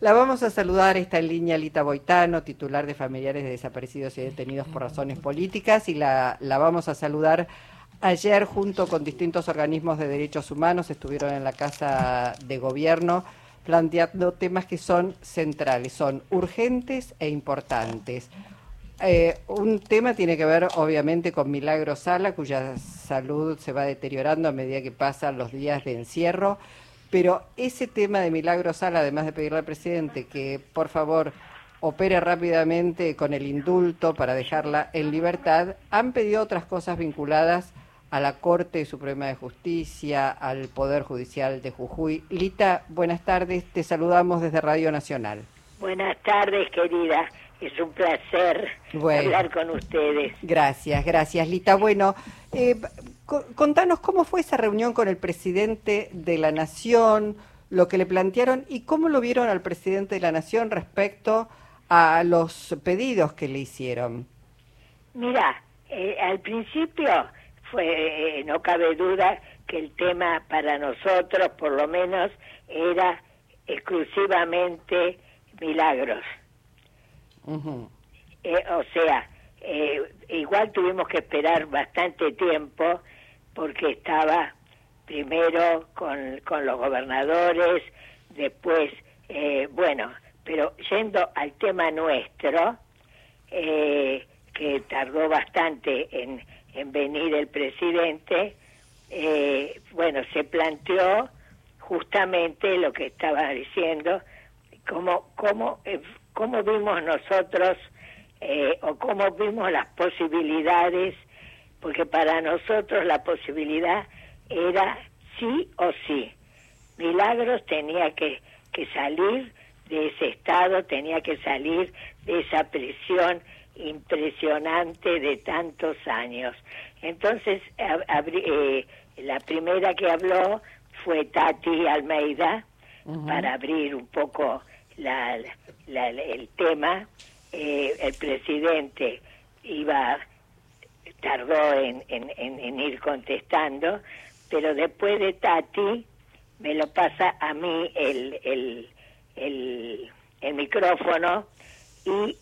La vamos a saludar, está en línea Lita Boitano, titular de familiares de desaparecidos y detenidos por razones políticas, y la, la vamos a saludar ayer junto con distintos organismos de derechos humanos, estuvieron en la Casa de Gobierno planteando temas que son centrales, son urgentes e importantes. Eh, un tema tiene que ver obviamente con Milagro Sala, cuya salud se va deteriorando a medida que pasan los días de encierro, pero ese tema de Milagro Sala, además de pedirle al presidente que por favor opere rápidamente con el indulto para dejarla en libertad, han pedido otras cosas vinculadas a la Corte Suprema de Justicia, al Poder Judicial de Jujuy. Lita, buenas tardes, te saludamos desde Radio Nacional. Buenas tardes, querida. Es un placer hablar con ustedes. Gracias, gracias, Lita. Bueno, eh, contanos cómo fue esa reunión con el presidente de la Nación, lo que le plantearon y cómo lo vieron al presidente de la Nación respecto a los pedidos que le hicieron. Mira, eh, al principio fue, eh, no cabe duda que el tema para nosotros, por lo menos, era exclusivamente milagros. Eh, o sea, eh, igual tuvimos que esperar bastante tiempo porque estaba primero con, con los gobernadores, después, eh, bueno, pero yendo al tema nuestro, que tardó bastante en, en venir el presidente, bueno, se planteó justamente lo que estaba diciendo, cómo, cómo cómo vimos nosotros eh, o cómo vimos las posibilidades, porque para nosotros la posibilidad era sí o sí. Milagros tenía que, que salir de ese estado, tenía que salir de esa prisión impresionante de tantos años. Entonces, eh, la primera que habló fue Tati Almeida, para abrir un poco la, el tema, eh, el presidente iba tardó en, en, ir contestando, pero después de Tati me lo pasa a mí el, el, el, el micrófono y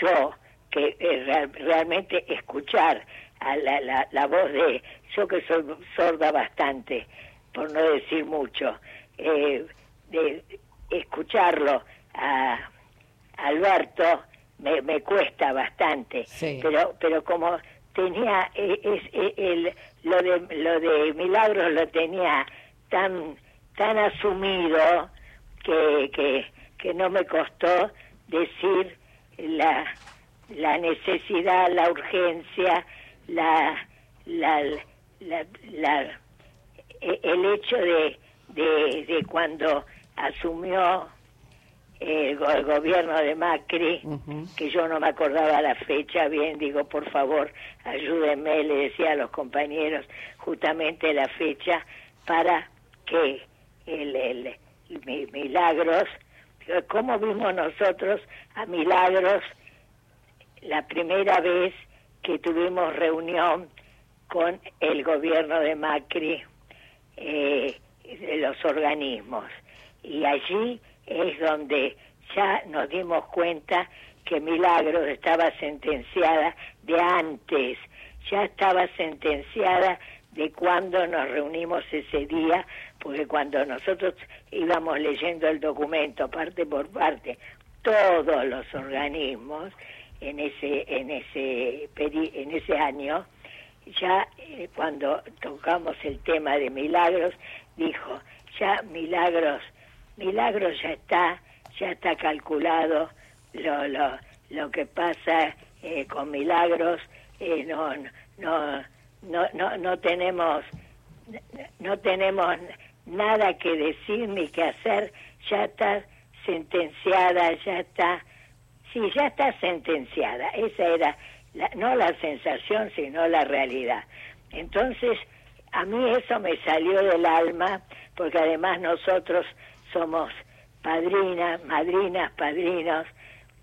yo, que eh, realmente escuchar a la, la, la, voz de, yo que soy sorda bastante, por no decir mucho, eh, de escucharlo a Alberto me, me cuesta bastante, pero pero como tenía e, es, e, el, lo de lo de Milagros lo tenía tan tan asumido que, que, que no me costó decir la la necesidad, la urgencia, la la, la, la e, el hecho de, de, de cuando asumió el, gobierno de Macri, que yo no me acordaba la fecha bien, digo, por favor, ayúdenme, le decía a los compañeros justamente la fecha para que el, el, Milagros, ¿cómo vimos nosotros a Milagros la primera vez que tuvimos reunión con el gobierno de Macri, eh, de los organismos? Y allí es donde ya nos dimos cuenta que Milagros estaba sentenciada de antes, ya estaba sentenciada de cuando nos reunimos ese día, porque cuando nosotros íbamos leyendo el documento parte por parte, todos los organismos en ese en ese en ese año ya eh, cuando tocamos el tema de milagros dijo ya milagros Milagros ya está, ya está calculado. Lo, lo, lo que pasa eh, con Milagros, eh, no, no, no, no, no tenemos, no tenemos nada que decir ni que hacer, ya está sentenciada, ya está, sí, ya está sentenciada, esa era no la sensación, sino la realidad. Entonces, a mí eso me salió del alma, porque además nosotros somos padrinas, madrinas, padrinos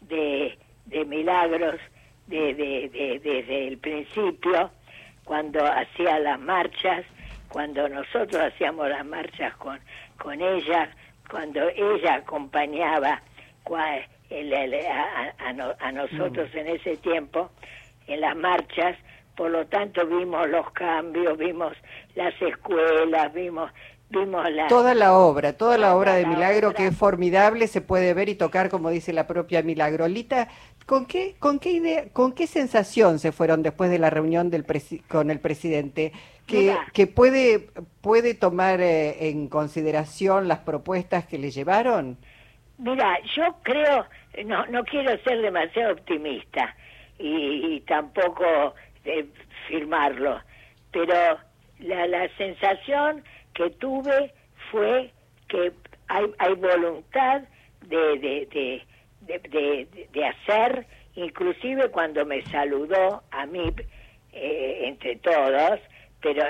de, de milagros de, de, desde el principio, cuando hacía las marchas, cuando nosotros hacíamos las marchas con, con ella, cuando ella acompañaba a, nosotros mm. en ese tiempo en las marchas, por lo tanto vimos los cambios, vimos las escuelas, vimos vimos la toda la obra, toda la obra de Milagro que es formidable, se puede ver y tocar como dice la propia Milagrolita. ¿Con qué con qué idea, con qué sensación se fueron después de la reunión del con el presidente? Que, que puede puede tomar eh, en consideración las propuestas que le llevaron. Mira, yo creo no no quiero ser demasiado optimista y, tampoco eh, firmarlo, pero la, la sensación que tuve fue que hay, hay voluntad de, de, de, de, hacer, inclusive cuando me saludó a mí, eh, entre todos, pero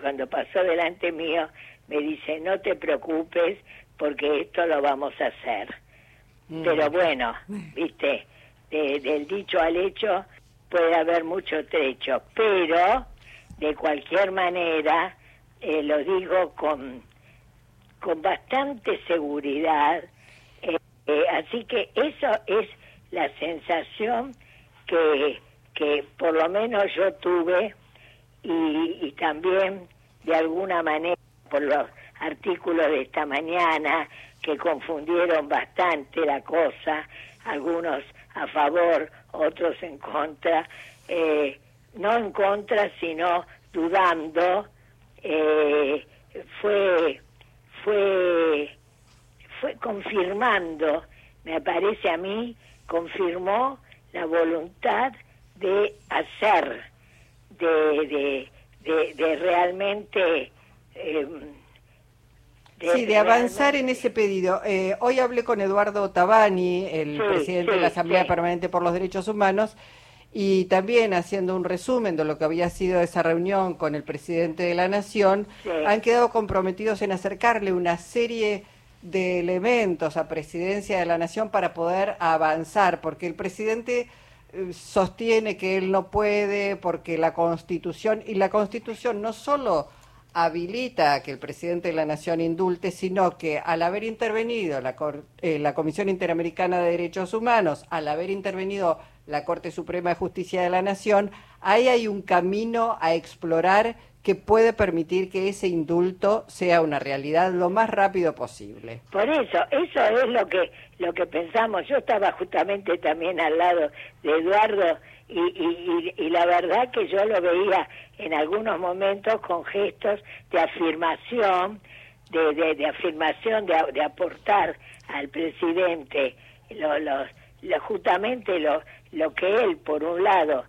cuando, pasó delante mío, me dice, no te preocupes porque esto lo vamos a hacer. Mm. Pero bueno, viste, del dicho al hecho puede haber mucho trecho, pero de cualquier manera eh, lo digo con, con bastante seguridad, eh, eh, así que eso es la sensación que, que por lo menos yo tuve y, también de alguna manera por los artículos de esta mañana que confundieron bastante la cosa, algunos a favor, otros en contra, no en contra, sino dudando, eh, fue, fue, fue confirmando, me parece a mí, confirmó la voluntad de hacer, de, de, de, realmente... Eh, sí, de avanzar en ese pedido. Eh, hoy hablé con Eduardo Tabani, el presidente de la Asamblea Permanente por los Derechos Humanos, y también haciendo un resumen de lo que había sido esa reunión con el presidente de la Nación, han quedado comprometidos en acercarle una serie de elementos a presidencia de la Nación para poder avanzar, porque el presidente eh, sostiene que él no puede porque la Constitución, y la Constitución no solo habilita que el presidente de la Nación indulte, sino que al haber intervenido la, eh, la Comisión Interamericana de Derechos Humanos, al haber intervenido la Corte Suprema de Justicia de la Nación, ahí hay un camino a explorar que puede permitir que ese indulto sea una realidad lo más rápido posible. Por eso, eso es lo que lo que pensamos. Yo estaba justamente también al lado de Eduardo y, y, y la verdad que yo lo veía en algunos momentos con gestos de afirmación, de, de, afirmación, de, de, aportar al presidente lo, los, justamente lo, lo que él, por un lado,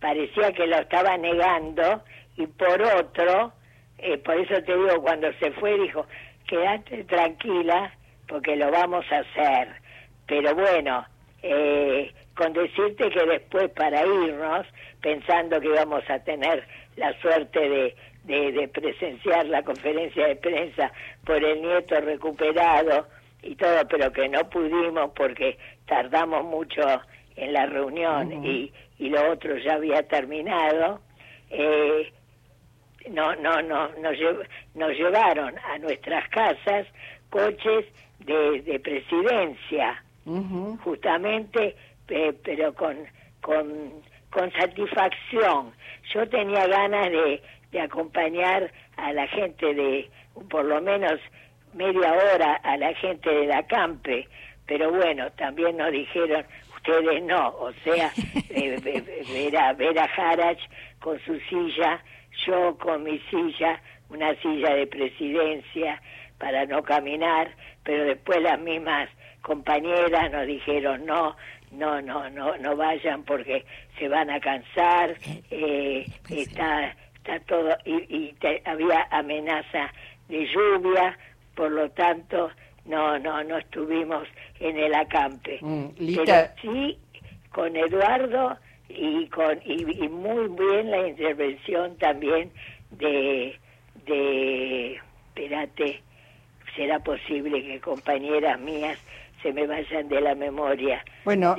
parecía que lo estaba negando y por otro, eh, por eso te digo, cuando se fue dijo, quédate tranquila porque lo vamos a hacer. Pero bueno, eh, con decirte que después para irnos, pensando que íbamos a tener la suerte de, de, de presenciar la conferencia de prensa por el nieto recuperado y todo, pero que no pudimos porque tardamos mucho en la reunión y, y lo otro ya había terminado, eh, no, no, no, nos, nos llevaron a nuestras casas coches de, de presidencia, justamente, eh, pero con, con, con satisfacción. Yo tenía ganas de, de acompañar a la gente de, por lo menos media hora, a la gente de la Campe, pero bueno, también nos dijeron, ustedes no, o sea, eh, ver, a, ver a Harach con su silla, yo con mi silla, una silla de presidencia para no caminar, pero después las mismas compañeras nos dijeron no, no, no, no, no vayan porque se van a cansar, eh, está, está todo, y, había amenaza de lluvia, por lo tanto no, no, no estuvimos en el acampe. Mm, Pero sí con Eduardo y con y, muy bien la intervención también de de espérate será posible que compañeras mías se me vayan de la memoria. Bueno,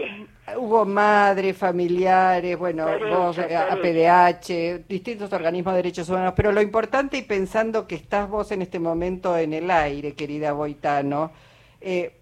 hubo madres, familiares, bueno, vos, APDH, distintos organismos de derechos humanos, pero lo importante y pensando que estás vos en este momento en el aire, querida Boitano, eh,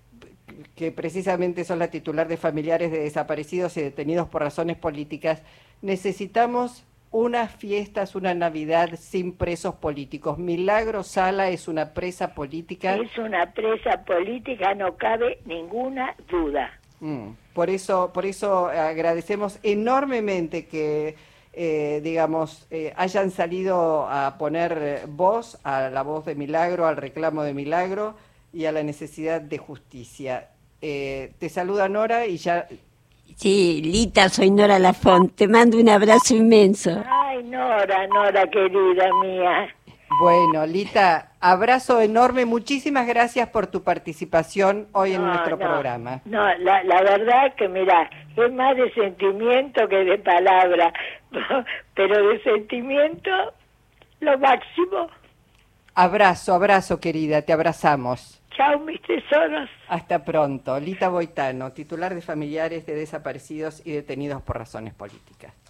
que precisamente son la titular de familiares de desaparecidos y detenidos por razones políticas, necesitamos unas fiestas, una Navidad sin presos políticos. Milagro Sala es una presa política. Es una presa política, no cabe ninguna duda. Mm, por eso, por eso agradecemos enormemente que, eh, digamos, eh, hayan salido a poner voz a la voz de Milagro, al reclamo de Milagro y a la necesidad de justicia. Eh, te saluda Nora y ya Sí, Lita, soy Nora Lafont. Te mando un abrazo inmenso. Ay, Nora, Nora, querida mía. Bueno, Lita, abrazo enorme. Muchísimas gracias por tu participación hoy en nuestro programa. No, la, la verdad que, mira, es más de sentimiento que de palabra, pero de sentimiento lo máximo. Abrazo, abrazo, querida, te abrazamos. Chao, mis tesoros. Hasta pronto. Lita Boitano, titular de familiares de desaparecidos y detenidos por razones políticas.